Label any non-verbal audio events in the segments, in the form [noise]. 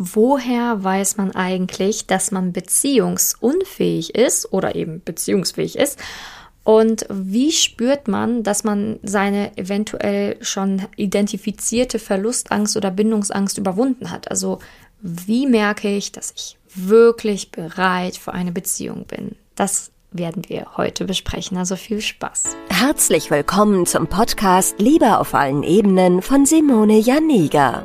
Woher weiß man eigentlich, dass man beziehungsunfähig ist oder eben beziehungsfähig ist? Und wie spürt man, dass man seine eventuell schon identifizierte Verlustangst oder Bindungsangst überwunden hat? Also wie merke ich, dass ich wirklich bereit für eine Beziehung bin? Das werden wir heute besprechen. Also viel Spaß. Herzlich willkommen zum Podcast Liebe auf allen Ebenen von Simone Janiga.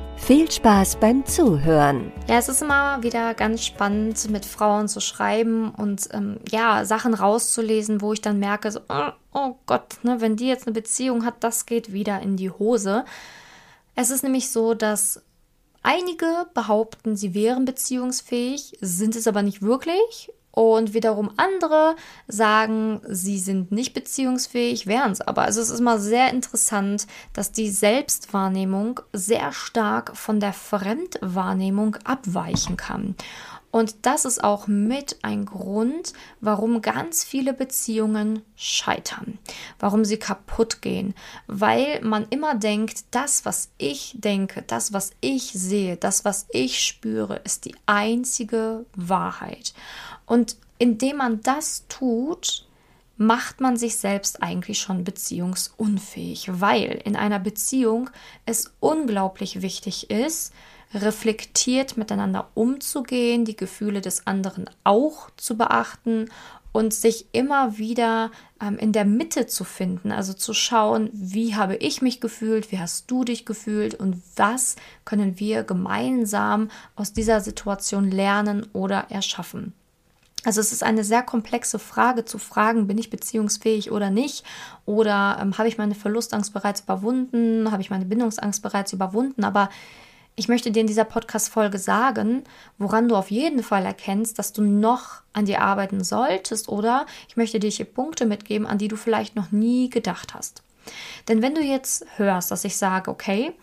Viel Spaß beim Zuhören. Ja, es ist immer wieder ganz spannend, mit Frauen zu schreiben und ähm, ja, Sachen rauszulesen, wo ich dann merke, so, oh, oh Gott, ne, wenn die jetzt eine Beziehung hat, das geht wieder in die Hose. Es ist nämlich so, dass einige behaupten, sie wären beziehungsfähig, sind es aber nicht wirklich und wiederum andere sagen, sie sind nicht beziehungsfähig, wären es aber. Also es ist immer sehr interessant, dass die Selbstwahrnehmung sehr stark von der Fremdwahrnehmung abweichen kann. Und das ist auch mit ein Grund, warum ganz viele Beziehungen scheitern, warum sie kaputt gehen, weil man immer denkt, das, was ich denke, das, was ich sehe, das, was ich spüre, ist die einzige Wahrheit. Und indem man das tut, macht man sich selbst eigentlich schon beziehungsunfähig, weil in einer Beziehung es unglaublich wichtig ist, reflektiert miteinander umzugehen, die Gefühle des anderen auch zu beachten und sich immer wieder ähm, in der Mitte zu finden, also zu schauen, wie habe ich mich gefühlt, wie hast du dich gefühlt und was können wir gemeinsam aus dieser Situation lernen oder erschaffen. Also es ist eine sehr komplexe Frage zu fragen, bin ich beziehungsfähig oder nicht? Oder ähm, habe ich meine Verlustangst bereits überwunden? Habe ich meine Bindungsangst bereits überwunden? Aber ich möchte dir in dieser Podcast-Folge sagen, woran du auf jeden Fall erkennst, dass du noch an dir arbeiten solltest oder ich möchte dir hier Punkte mitgeben, an die du vielleicht noch nie gedacht hast. Denn wenn du jetzt hörst, dass ich sage, okay,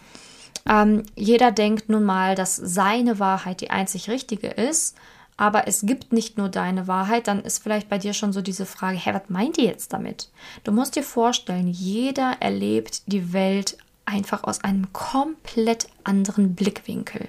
ähm, jeder denkt nun mal, dass seine Wahrheit die einzig richtige ist, aber es gibt nicht nur deine Wahrheit, dann ist vielleicht bei dir schon so diese Frage, hä, was meint ihr jetzt damit? Du musst dir vorstellen, jeder erlebt die Welt einfach aus einem komplett anderen Blickwinkel.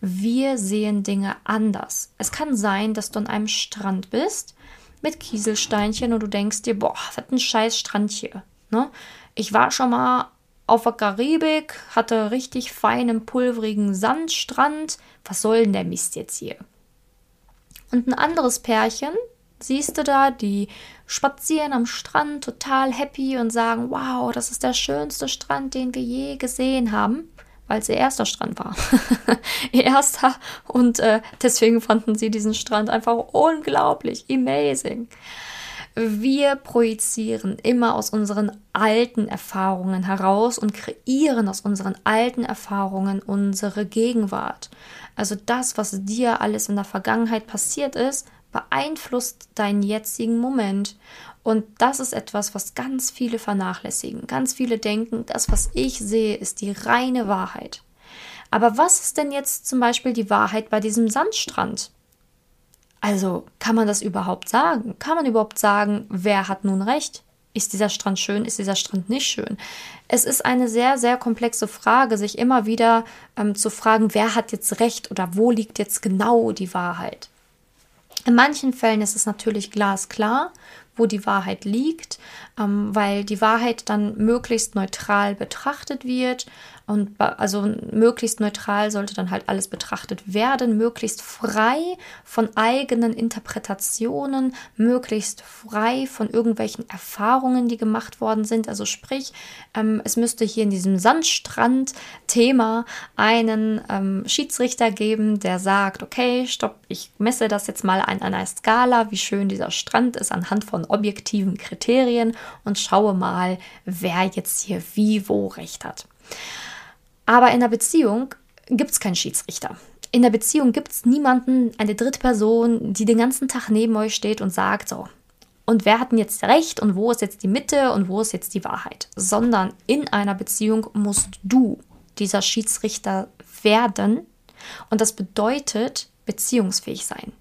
Wir sehen Dinge anders. Es kann sein, dass du an einem Strand bist mit Kieselsteinchen und du denkst dir, boah, was ein scheiß Strand hier. Ne? Ich war schon mal auf der Karibik, hatte richtig feinen, pulverigen Sandstrand. Was soll denn der Mist jetzt hier? Und ein anderes Pärchen, siehst du da, die spazieren am Strand total happy und sagen, wow, das ist der schönste Strand, den wir je gesehen haben, weil es ihr erster Strand war. [laughs] ihr erster und äh, deswegen fanden sie diesen Strand einfach unglaublich, amazing. Wir projizieren immer aus unseren alten Erfahrungen heraus und kreieren aus unseren alten Erfahrungen unsere Gegenwart. Also das, was dir alles in der Vergangenheit passiert ist, beeinflusst deinen jetzigen Moment. Und das ist etwas, was ganz viele vernachlässigen. Ganz viele denken, das, was ich sehe, ist die reine Wahrheit. Aber was ist denn jetzt zum Beispiel die Wahrheit bei diesem Sandstrand? Also kann man das überhaupt sagen? Kann man überhaupt sagen, wer hat nun recht? Ist dieser Strand schön? Ist dieser Strand nicht schön? Es ist eine sehr, sehr komplexe Frage, sich immer wieder ähm, zu fragen, wer hat jetzt recht oder wo liegt jetzt genau die Wahrheit? In manchen Fällen ist es natürlich glasklar, wo die Wahrheit liegt, ähm, weil die Wahrheit dann möglichst neutral betrachtet wird und also möglichst neutral sollte dann halt alles betrachtet werden, möglichst frei von eigenen Interpretationen, möglichst frei von irgendwelchen Erfahrungen, die gemacht worden sind. Also sprich, ähm, es müsste hier in diesem Sandstrand-Thema einen ähm, Schiedsrichter geben, der sagt, okay, stopp, ich messe das jetzt mal an einer Skala, wie schön dieser Strand ist anhand von objektiven Kriterien und schaue mal, wer jetzt hier wie wo recht hat. Aber in der Beziehung gibt es keinen Schiedsrichter. In der Beziehung gibt es niemanden, eine dritte Person, die den ganzen Tag neben euch steht und sagt so. und wer hat denn jetzt recht und wo ist jetzt die Mitte und wo ist jetzt die Wahrheit, sondern in einer Beziehung musst du dieser Schiedsrichter werden und das bedeutet beziehungsfähig sein.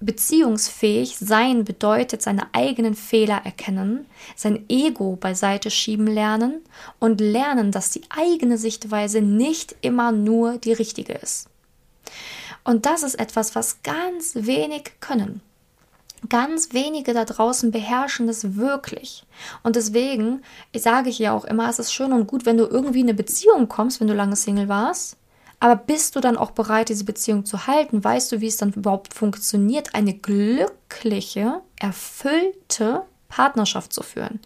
Beziehungsfähig sein bedeutet seine eigenen Fehler erkennen, sein Ego beiseite schieben lernen und lernen, dass die eigene Sichtweise nicht immer nur die richtige ist. Und das ist etwas, was ganz wenig können. Ganz wenige da draußen beherrschen das wirklich. Und deswegen sage ich ja auch immer, es ist schön und gut, wenn du irgendwie in eine Beziehung kommst, wenn du lange Single warst. Aber bist du dann auch bereit, diese Beziehung zu halten? Weißt du, wie es dann überhaupt funktioniert, eine glückliche, erfüllte Partnerschaft zu führen?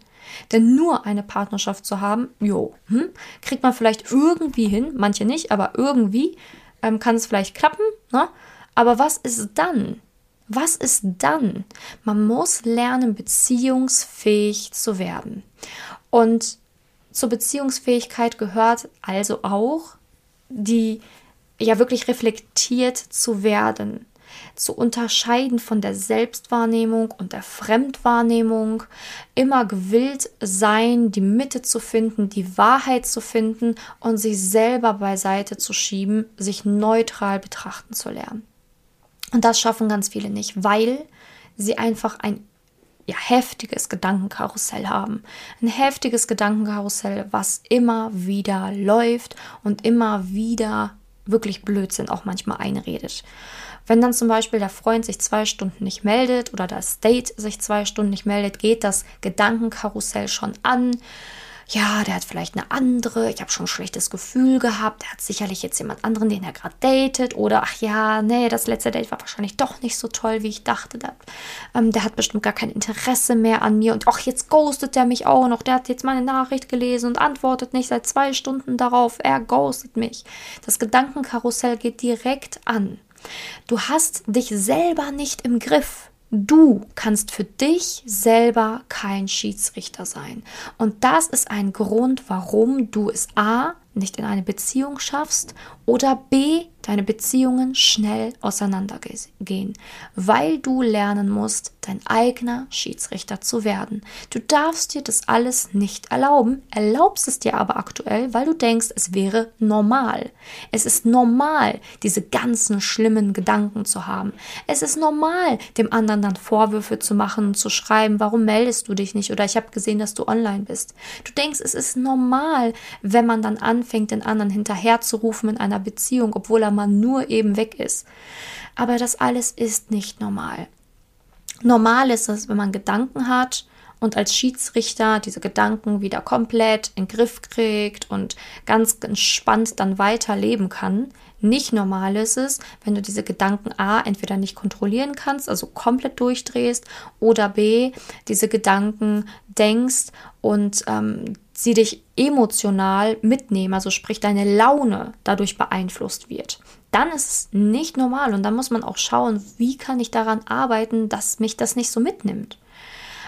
Denn nur eine Partnerschaft zu haben, jo, hm, kriegt man vielleicht irgendwie hin, manche nicht, aber irgendwie ähm, kann es vielleicht klappen. Ne? Aber was ist dann? Was ist dann? Man muss lernen, beziehungsfähig zu werden. Und zur Beziehungsfähigkeit gehört also auch, die ja wirklich reflektiert zu werden, zu unterscheiden von der Selbstwahrnehmung und der Fremdwahrnehmung, immer gewillt sein, die Mitte zu finden, die Wahrheit zu finden und sich selber beiseite zu schieben, sich neutral betrachten zu lernen. Und das schaffen ganz viele nicht, weil sie einfach ein ja, heftiges Gedankenkarussell haben. Ein heftiges Gedankenkarussell, was immer wieder läuft und immer wieder wirklich Blödsinn auch manchmal einredet. Wenn dann zum Beispiel der Freund sich zwei Stunden nicht meldet oder das Date sich zwei Stunden nicht meldet, geht das Gedankenkarussell schon an ja, der hat vielleicht eine andere, ich habe schon ein schlechtes Gefühl gehabt, der hat sicherlich jetzt jemand anderen, den er gerade datet, oder ach ja, nee, das letzte Date war wahrscheinlich doch nicht so toll, wie ich dachte. Der, ähm, der hat bestimmt gar kein Interesse mehr an mir und ach, jetzt ghostet er mich auch noch, der hat jetzt meine Nachricht gelesen und antwortet nicht seit zwei Stunden darauf, er ghostet mich. Das Gedankenkarussell geht direkt an. Du hast dich selber nicht im Griff. Du kannst für dich selber kein Schiedsrichter sein. Und das ist ein Grund, warum du es A nicht in eine Beziehung schaffst oder B deine Beziehungen schnell auseinandergehen, weil du lernen musst, dein eigener Schiedsrichter zu werden. Du darfst dir das alles nicht erlauben, erlaubst es dir aber aktuell, weil du denkst, es wäre normal. Es ist normal, diese ganzen schlimmen Gedanken zu haben. Es ist normal, dem anderen dann Vorwürfe zu machen und zu schreiben, warum meldest du dich nicht oder ich habe gesehen, dass du online bist. Du denkst, es ist normal, wenn man dann anfängt, den anderen hinterherzurufen in einer Beziehung, obwohl er man nur eben weg ist. Aber das alles ist nicht normal. Normal ist es, wenn man Gedanken hat und als Schiedsrichter diese Gedanken wieder komplett in den Griff kriegt und ganz entspannt dann weiterleben kann. Nicht normal ist es, wenn du diese Gedanken A entweder nicht kontrollieren kannst, also komplett durchdrehst, oder B, diese Gedanken denkst und ähm, sie dich emotional mitnehmen, also sprich deine Laune dadurch beeinflusst wird. Dann ist es nicht normal und dann muss man auch schauen, wie kann ich daran arbeiten, dass mich das nicht so mitnimmt.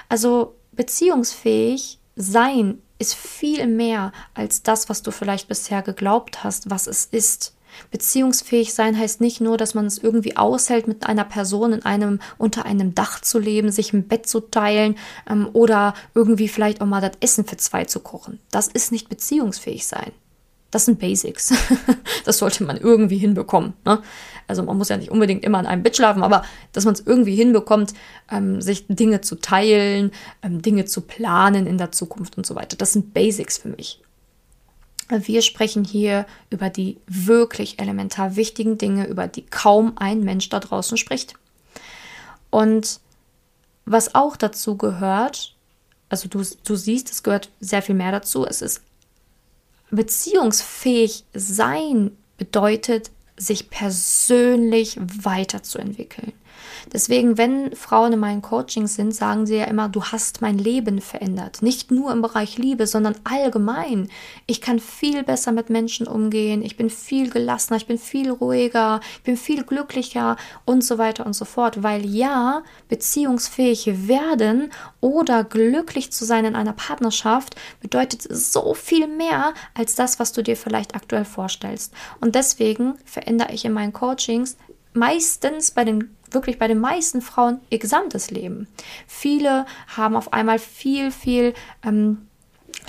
Also beziehungsfähig sein ist viel mehr als das, was du vielleicht bisher geglaubt hast, was es ist. Beziehungsfähig sein heißt nicht nur, dass man es irgendwie aushält, mit einer Person in einem, unter einem Dach zu leben, sich ein Bett zu teilen ähm, oder irgendwie vielleicht auch mal das Essen für zwei zu kochen. Das ist nicht beziehungsfähig sein. Das sind Basics. [laughs] das sollte man irgendwie hinbekommen. Ne? Also man muss ja nicht unbedingt immer an einem Bett schlafen, aber dass man es irgendwie hinbekommt, ähm, sich Dinge zu teilen, ähm, Dinge zu planen in der Zukunft und so weiter. Das sind Basics für mich. Wir sprechen hier über die wirklich elementar wichtigen Dinge, über die kaum ein Mensch da draußen spricht. Und was auch dazu gehört, also du, du siehst, es gehört sehr viel mehr dazu. Es ist beziehungsfähig sein bedeutet, sich persönlich weiterzuentwickeln. Deswegen, wenn Frauen in meinen Coachings sind, sagen sie ja immer, du hast mein Leben verändert. Nicht nur im Bereich Liebe, sondern allgemein. Ich kann viel besser mit Menschen umgehen. Ich bin viel gelassener. Ich bin viel ruhiger. Ich bin viel glücklicher und so weiter und so fort. Weil ja, beziehungsfähig werden oder glücklich zu sein in einer Partnerschaft bedeutet so viel mehr als das, was du dir vielleicht aktuell vorstellst. Und deswegen verändere ich in meinen Coachings meistens bei den wirklich bei den meisten Frauen ihr gesamtes Leben. Viele haben auf einmal viel, viel ähm,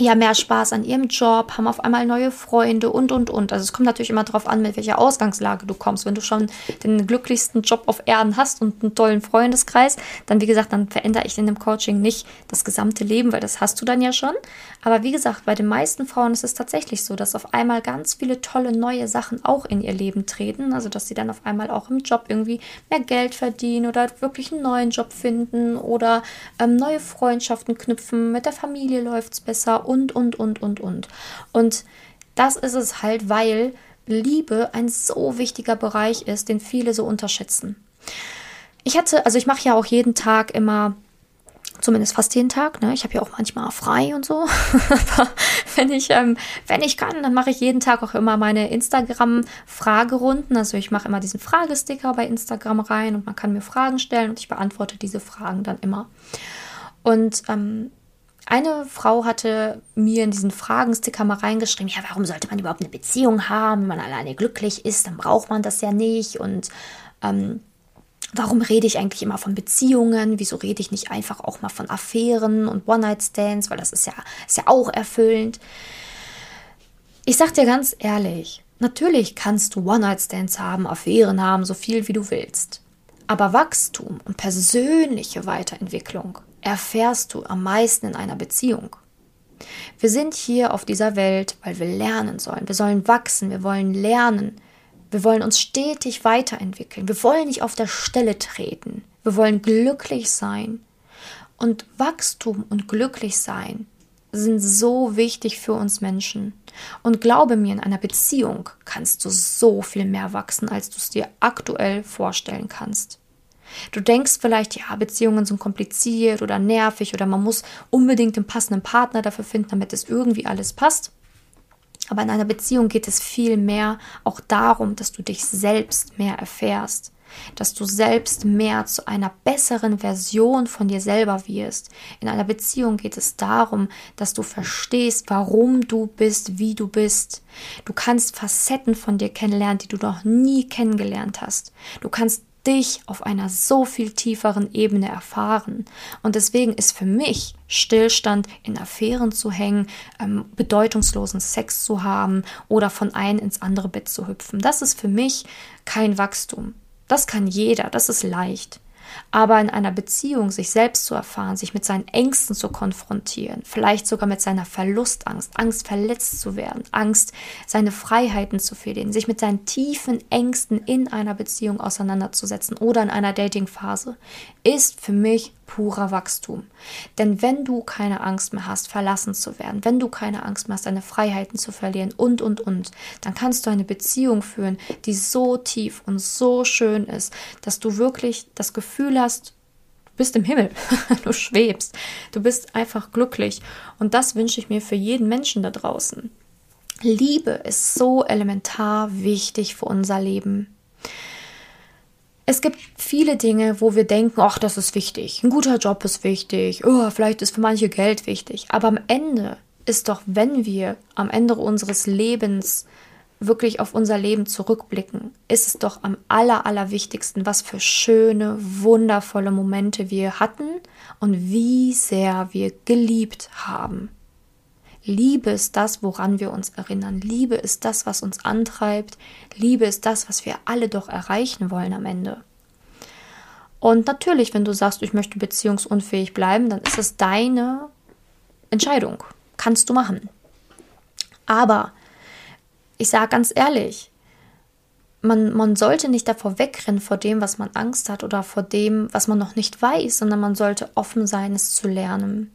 ja mehr Spaß an ihrem Job, haben auf einmal neue Freunde und und und. Also es kommt natürlich immer darauf an, mit welcher Ausgangslage du kommst. Wenn du schon den glücklichsten Job auf Erden hast und einen tollen Freundeskreis, dann wie gesagt, dann verändere ich in dem Coaching nicht das gesamte Leben, weil das hast du dann ja schon. Aber wie gesagt, bei den meisten Frauen ist es tatsächlich so, dass auf einmal ganz viele tolle neue Sachen auch in ihr Leben treten. Also dass sie dann auf einmal auch im Job irgendwie mehr Geld verdienen oder wirklich einen neuen Job finden oder ähm, neue Freundschaften knüpfen. Mit der Familie läuft es besser und, und, und, und, und. Und das ist es halt, weil Liebe ein so wichtiger Bereich ist, den viele so unterschätzen. Ich hatte, also ich mache ja auch jeden Tag immer zumindest fast jeden Tag. Ne? Ich habe ja auch manchmal frei und so. [laughs] Aber wenn ich, ähm, wenn ich kann, dann mache ich jeden Tag auch immer meine Instagram-Fragerunden. Also ich mache immer diesen Fragesticker bei Instagram rein und man kann mir Fragen stellen und ich beantworte diese Fragen dann immer. Und ähm, eine Frau hatte mir in diesen Fragensticker mal reingeschrieben, ja, warum sollte man überhaupt eine Beziehung haben? Wenn man alleine glücklich ist, dann braucht man das ja nicht. Und ähm, warum rede ich eigentlich immer von Beziehungen? Wieso rede ich nicht einfach auch mal von Affären und One-Night-Stands? Weil das ist ja, ist ja auch erfüllend. Ich sag dir ganz ehrlich, natürlich kannst du One-Night-Stands haben, Affären haben, so viel wie du willst. Aber Wachstum und persönliche Weiterentwicklung erfährst du am meisten in einer Beziehung? Wir sind hier auf dieser Welt, weil wir lernen sollen. Wir sollen wachsen, wir wollen lernen. Wir wollen uns stetig weiterentwickeln. Wir wollen nicht auf der Stelle treten. Wir wollen glücklich sein. Und Wachstum und glücklich sein sind so wichtig für uns Menschen. Und glaube mir, in einer Beziehung kannst du so viel mehr wachsen, als du es dir aktuell vorstellen kannst. Du denkst vielleicht, ja, Beziehungen sind kompliziert oder nervig oder man muss unbedingt den passenden Partner dafür finden, damit es irgendwie alles passt. Aber in einer Beziehung geht es viel mehr auch darum, dass du dich selbst mehr erfährst, dass du selbst mehr zu einer besseren Version von dir selber wirst. In einer Beziehung geht es darum, dass du verstehst, warum du bist, wie du bist. Du kannst Facetten von dir kennenlernen, die du noch nie kennengelernt hast. Du kannst dich auf einer so viel tieferen Ebene erfahren. Und deswegen ist für mich Stillstand in Affären zu hängen, ähm, bedeutungslosen Sex zu haben oder von einem ins andere Bett zu hüpfen. Das ist für mich kein Wachstum. Das kann jeder, das ist leicht. Aber in einer Beziehung sich selbst zu erfahren, sich mit seinen Ängsten zu konfrontieren, vielleicht sogar mit seiner Verlustangst, Angst verletzt zu werden, Angst, seine Freiheiten zu verlieren, sich mit seinen tiefen Ängsten in einer Beziehung auseinanderzusetzen oder in einer Datingphase, ist für mich purer Wachstum. Denn wenn du keine Angst mehr hast, verlassen zu werden, wenn du keine Angst mehr hast, deine Freiheiten zu verlieren und, und, und, dann kannst du eine Beziehung führen, die so tief und so schön ist, dass du wirklich das Gefühl hast, du bist im Himmel, [laughs] du schwebst, du bist einfach glücklich. Und das wünsche ich mir für jeden Menschen da draußen. Liebe ist so elementar wichtig für unser Leben. Es gibt viele Dinge, wo wir denken, ach, das ist wichtig, ein guter Job ist wichtig, oh, vielleicht ist für manche Geld wichtig. Aber am Ende ist doch, wenn wir am Ende unseres Lebens wirklich auf unser Leben zurückblicken, ist es doch am aller, allerwichtigsten, was für schöne, wundervolle Momente wir hatten und wie sehr wir geliebt haben. Liebe ist das, woran wir uns erinnern. Liebe ist das, was uns antreibt. Liebe ist das, was wir alle doch erreichen wollen am Ende. Und natürlich, wenn du sagst, ich möchte beziehungsunfähig bleiben, dann ist es deine Entscheidung. Kannst du machen. Aber ich sage ganz ehrlich, man, man sollte nicht davor wegrennen vor dem, was man Angst hat oder vor dem, was man noch nicht weiß, sondern man sollte offen sein, es zu lernen.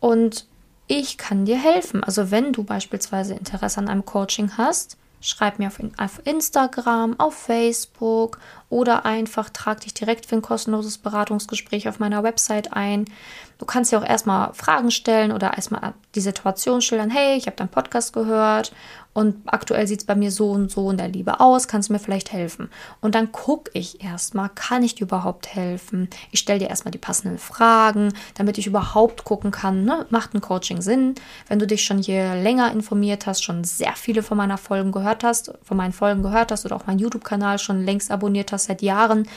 Und ich kann dir helfen. Also wenn du beispielsweise Interesse an einem Coaching hast, schreib mir auf, Instagram, auf Facebook oder einfach trag dich direkt für ein kostenloses Beratungsgespräch auf meiner Website ein. Du kannst dir auch erstmal Fragen stellen oder erstmal die Situation schildern. Hey, ich habe deinen Podcast gehört und aktuell sieht es bei mir so und so in der Liebe aus, kannst du mir vielleicht helfen? Und dann gucke ich erstmal, kann ich dir überhaupt helfen? Ich stelle dir erstmal die passenden Fragen, damit ich überhaupt gucken kann, ne? macht ein Coaching Sinn? Wenn du dich schon hier länger informiert hast, schon sehr viele von meiner Folgen gehört hast, von meinen Folgen gehört hast oder auch meinen YouTube-Kanal schon längst abonniert hast seit Jahren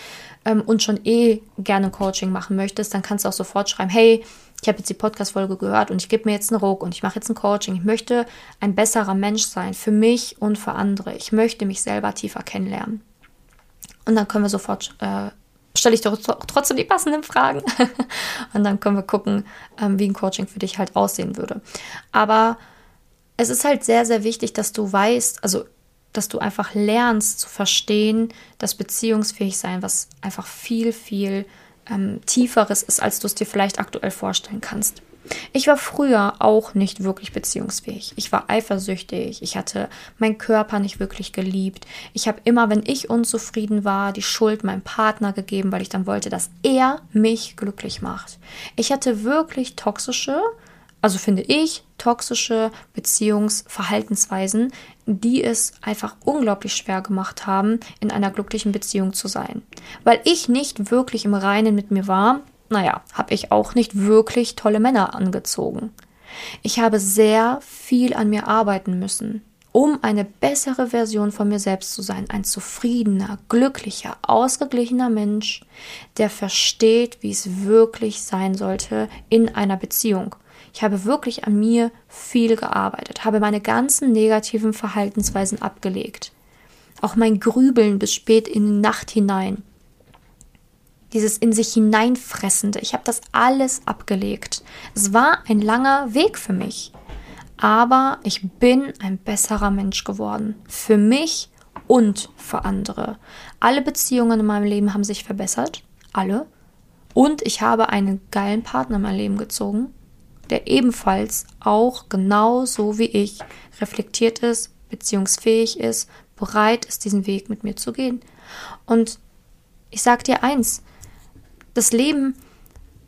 ähm, und schon eh gerne Coaching machen möchtest, dann kannst du auch sofort schreiben, hey, ich habe jetzt die Podcast-Folge gehört und ich gebe mir jetzt einen Ruck und ich mache jetzt ein Coaching. Ich möchte ein besserer Mensch sein für mich und für andere. Ich möchte mich selber tiefer kennenlernen. Und dann können wir sofort, äh, stelle ich doch trotzdem die passenden Fragen. [laughs] und dann können wir gucken, ähm, wie ein Coaching für dich halt aussehen würde. Aber es ist halt sehr, sehr wichtig, dass du weißt, also dass du einfach lernst zu verstehen, dass beziehungsfähig sein, was einfach viel, viel ähm, Tieferes ist, als du es dir vielleicht aktuell vorstellen kannst. Ich war früher auch nicht wirklich beziehungsfähig. Ich war eifersüchtig. Ich hatte meinen Körper nicht wirklich geliebt. Ich habe immer, wenn ich unzufrieden war, die Schuld meinem Partner gegeben, weil ich dann wollte, dass er mich glücklich macht. Ich hatte wirklich toxische, also finde ich, toxische Beziehungsverhaltensweisen, die es einfach unglaublich schwer gemacht haben, in einer glücklichen Beziehung zu sein. Weil ich nicht wirklich im Reinen mit mir war, naja, habe ich auch nicht wirklich tolle Männer angezogen. Ich habe sehr viel an mir arbeiten müssen, um eine bessere Version von mir selbst zu sein. Ein zufriedener, glücklicher, ausgeglichener Mensch, der versteht, wie es wirklich sein sollte in einer Beziehung. Ich habe wirklich an mir viel gearbeitet, habe meine ganzen negativen Verhaltensweisen abgelegt. Auch mein Grübeln bis spät in die Nacht hinein. Dieses in sich hineinfressende, ich habe das alles abgelegt. Es war ein langer Weg für mich. Aber ich bin ein besserer Mensch geworden. Für mich und für andere. Alle Beziehungen in meinem Leben haben sich verbessert. Alle. Und ich habe einen geilen Partner in mein Leben gezogen der ebenfalls auch genauso wie ich reflektiert ist, beziehungsfähig ist, bereit ist, diesen Weg mit mir zu gehen. Und ich sage dir eins, das Leben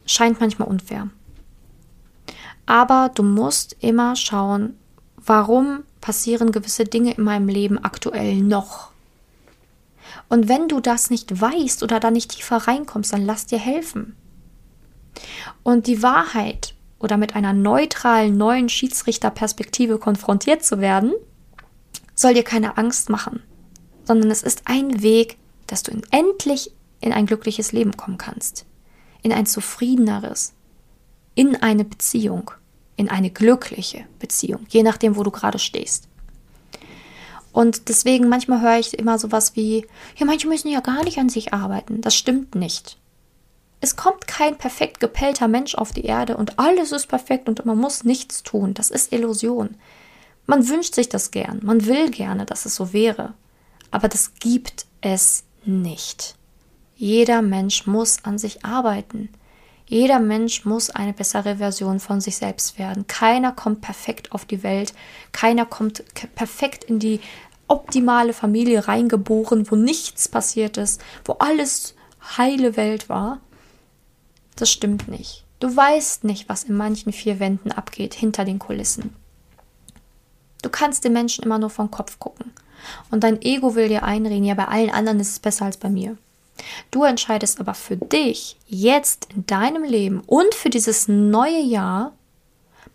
scheint manchmal unfair. Aber du musst immer schauen, warum passieren gewisse Dinge in meinem Leben aktuell noch. Und wenn du das nicht weißt oder da nicht tiefer reinkommst, dann lass dir helfen. Und die Wahrheit oder mit einer neutralen neuen Schiedsrichterperspektive konfrontiert zu werden, soll dir keine Angst machen, sondern es ist ein Weg, dass du endlich in ein glückliches Leben kommen kannst, in ein zufriedeneres, in eine Beziehung, in eine glückliche Beziehung, je nachdem, wo du gerade stehst. Und deswegen manchmal höre ich immer sowas wie, ja, manche müssen ja gar nicht an sich arbeiten. Das stimmt nicht. Es kommt kein perfekt gepellter Mensch auf die Erde und alles ist perfekt und man muss nichts tun. Das ist Illusion. Man wünscht sich das gern, man will gerne, dass es so wäre. Aber das gibt es nicht. Jeder Mensch muss an sich arbeiten. Jeder Mensch muss eine bessere Version von sich selbst werden. Keiner kommt perfekt auf die Welt. Keiner kommt perfekt in die optimale Familie reingeboren, wo nichts passiert ist, wo alles heile Welt war. Das stimmt nicht. Du weißt nicht, was in manchen vier Wänden abgeht, hinter den Kulissen. Du kannst den Menschen immer nur vom Kopf gucken. Und dein Ego will dir einreden, ja, bei allen anderen ist es besser als bei mir. Du entscheidest aber für dich jetzt in deinem Leben und für dieses neue Jahr,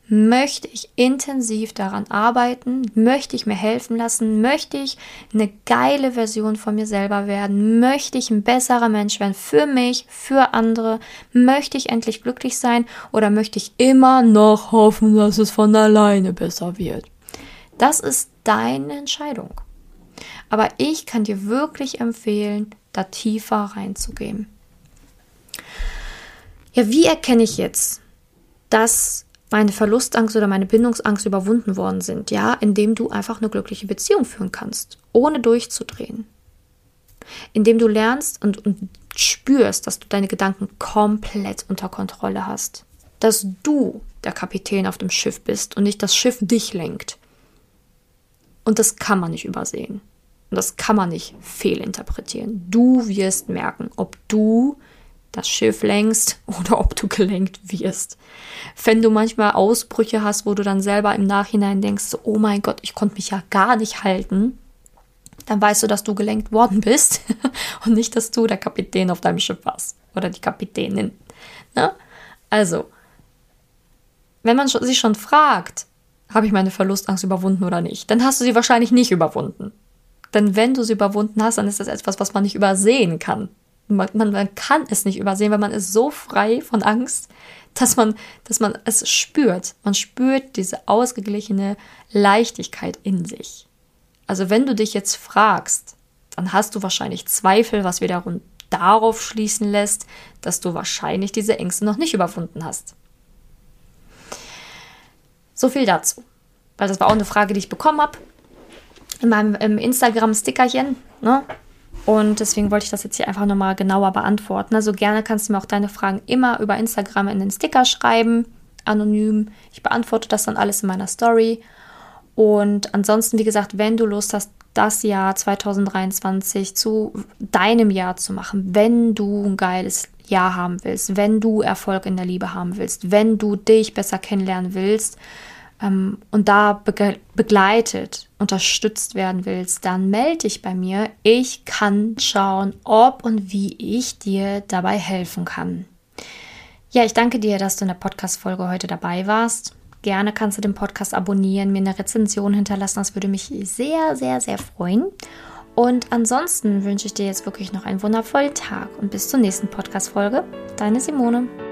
möchte ich intensiv daran arbeiten, möchte ich mir helfen lassen, möchte ich eine geile Version von mir selber werden, möchte ich ein besserer Mensch werden für mich, für andere, möchte ich endlich glücklich sein oder möchte ich immer noch hoffen, dass es von alleine besser wird. Das ist deine Entscheidung. Aber ich kann dir wirklich empfehlen, da tiefer reinzugehen. Ja, wie erkenne ich jetzt, dass meine Verlustangst oder meine Bindungsangst überwunden worden sind, ja, indem du einfach eine glückliche Beziehung führen kannst, ohne durchzudrehen. Indem du lernst und, und spürst, dass du deine Gedanken komplett unter Kontrolle hast. Dass du der Kapitän auf dem Schiff bist und nicht das Schiff dich lenkt. Und das kann man nicht übersehen. Und das kann man nicht fehlinterpretieren. Du wirst merken, ob du das Schiff lenkst [laughs] oder ob du gelenkt wirst. Wenn du manchmal Ausbrüche hast, wo du dann selber im Nachhinein denkst, oh mein Gott, ich konnte mich ja gar nicht halten, dann weißt du, dass du gelenkt worden bist [laughs] und nicht, dass du der Kapitän auf deinem Schiff warst oder die Kapitänin. Ne? Also, wenn man sich schon fragt, habe ich meine Verlustangst überwunden oder nicht, dann hast du sie wahrscheinlich nicht überwunden. Denn wenn du sie überwunden hast, dann ist das etwas, was man nicht übersehen kann. Man, man, kann es nicht übersehen, weil man ist so frei von Angst, dass man, dass man es spürt. Man spürt diese ausgeglichene Leichtigkeit in sich. Also wenn du dich jetzt fragst, dann hast du wahrscheinlich Zweifel, was wiederum darauf schließen lässt, dass du wahrscheinlich diese Ängste noch nicht überwunden hast. So viel dazu. Weil das war auch eine Frage, die ich bekommen habe in meinem Instagram-Stickerchen. Ne? Und deswegen wollte ich das jetzt hier einfach nochmal genauer beantworten. Also gerne kannst du mir auch deine Fragen immer über Instagram in den Sticker schreiben, anonym. Ich beantworte das dann alles in meiner Story. Und ansonsten, wie gesagt, wenn du Lust hast, das Jahr 2023 zu deinem Jahr zu machen, wenn du ein geiles Jahr haben willst, wenn du Erfolg in der Liebe haben willst, wenn du dich besser kennenlernen willst, ähm, und da be begleitet, unterstützt werden willst, dann melde dich bei mir. Ich kann schauen, ob und wie ich dir dabei helfen kann. Ja, ich danke dir, dass du in der Podcast-Folge heute dabei warst. Gerne kannst du den Podcast abonnieren, mir eine Rezension hinterlassen. Das würde mich sehr, sehr, sehr freuen. Und ansonsten wünsche ich dir jetzt wirklich noch einen wundervollen Tag und bis zur nächsten Podcast-Folge. Deine Simone.